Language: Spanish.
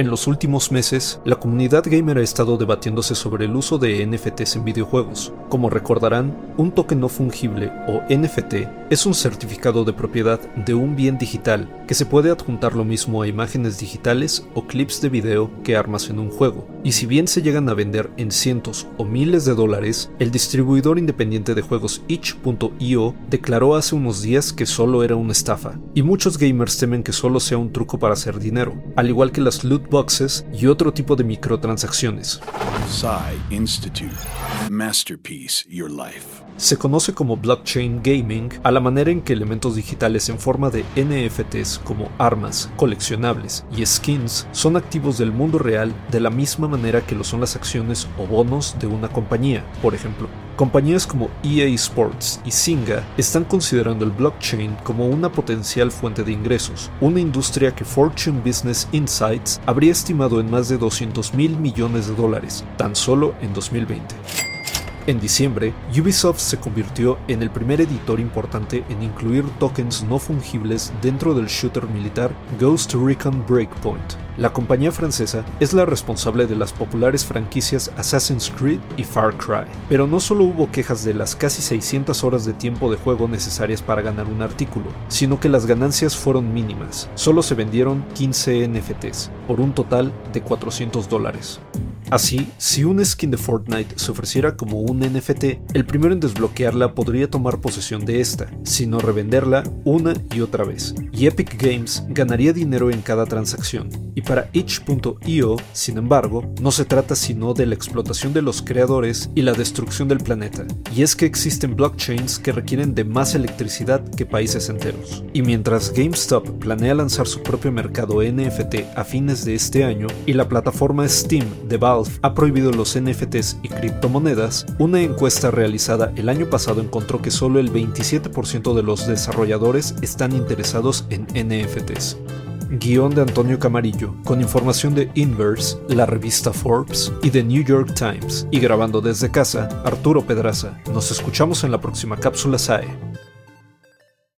En los últimos meses, la comunidad gamer ha estado debatiéndose sobre el uso de NFTs en videojuegos. Como recordarán, un token no fungible o NFT es un certificado de propiedad de un bien digital que se puede adjuntar lo mismo a imágenes digitales o clips de video que armas en un juego. Y si bien se llegan a vender en cientos o miles de dólares, el distribuidor independiente de juegos itch.io declaró hace unos días que solo era una estafa. Y muchos gamers temen que solo sea un truco para hacer dinero, al igual que las loot boxes y otro tipo de microtransacciones. Institute. Masterpiece Your Life. Se conoce como blockchain gaming a la manera en que elementos digitales en forma de NFTs como armas, coleccionables y skins son activos del mundo real de la misma manera que lo son las acciones o bonos de una compañía. Por ejemplo, compañías como EA Sports y Singa están considerando el blockchain como una potencial fuente de ingresos, una industria que Fortune Business Insights habría estimado en más de 200 mil millones de dólares, tan solo en 2020. En diciembre, Ubisoft se convirtió en el primer editor importante en incluir tokens no fungibles dentro del shooter militar Ghost Recon Breakpoint. La compañía francesa es la responsable de las populares franquicias Assassin's Creed y Far Cry, pero no solo hubo quejas de las casi 600 horas de tiempo de juego necesarias para ganar un artículo, sino que las ganancias fueron mínimas. Solo se vendieron 15 NFTs, por un total de 400 dólares. Así, si un skin de Fortnite se ofreciera como un NFT, el primero en desbloquearla podría tomar posesión de esta, sino revenderla una y otra vez, y Epic Games ganaría dinero en cada transacción. Y para itch.io, sin embargo, no se trata sino de la explotación de los creadores y la destrucción del planeta, y es que existen blockchains que requieren de más electricidad que países enteros. Y mientras GameStop planea lanzar su propio mercado NFT a fines de este año, y la plataforma Steam de Ha prohibido los NFTs y criptomonedas, una encuesta realizada el año pasado encontró que solo el 27% de los desarrolladores están interesados en NFTs. Guión de Antonio Camarillo, con información de Inverse, la revista Forbes y The New York Times, y grabando desde casa, Arturo Pedraza. Nos escuchamos en la próxima cápsula SAE.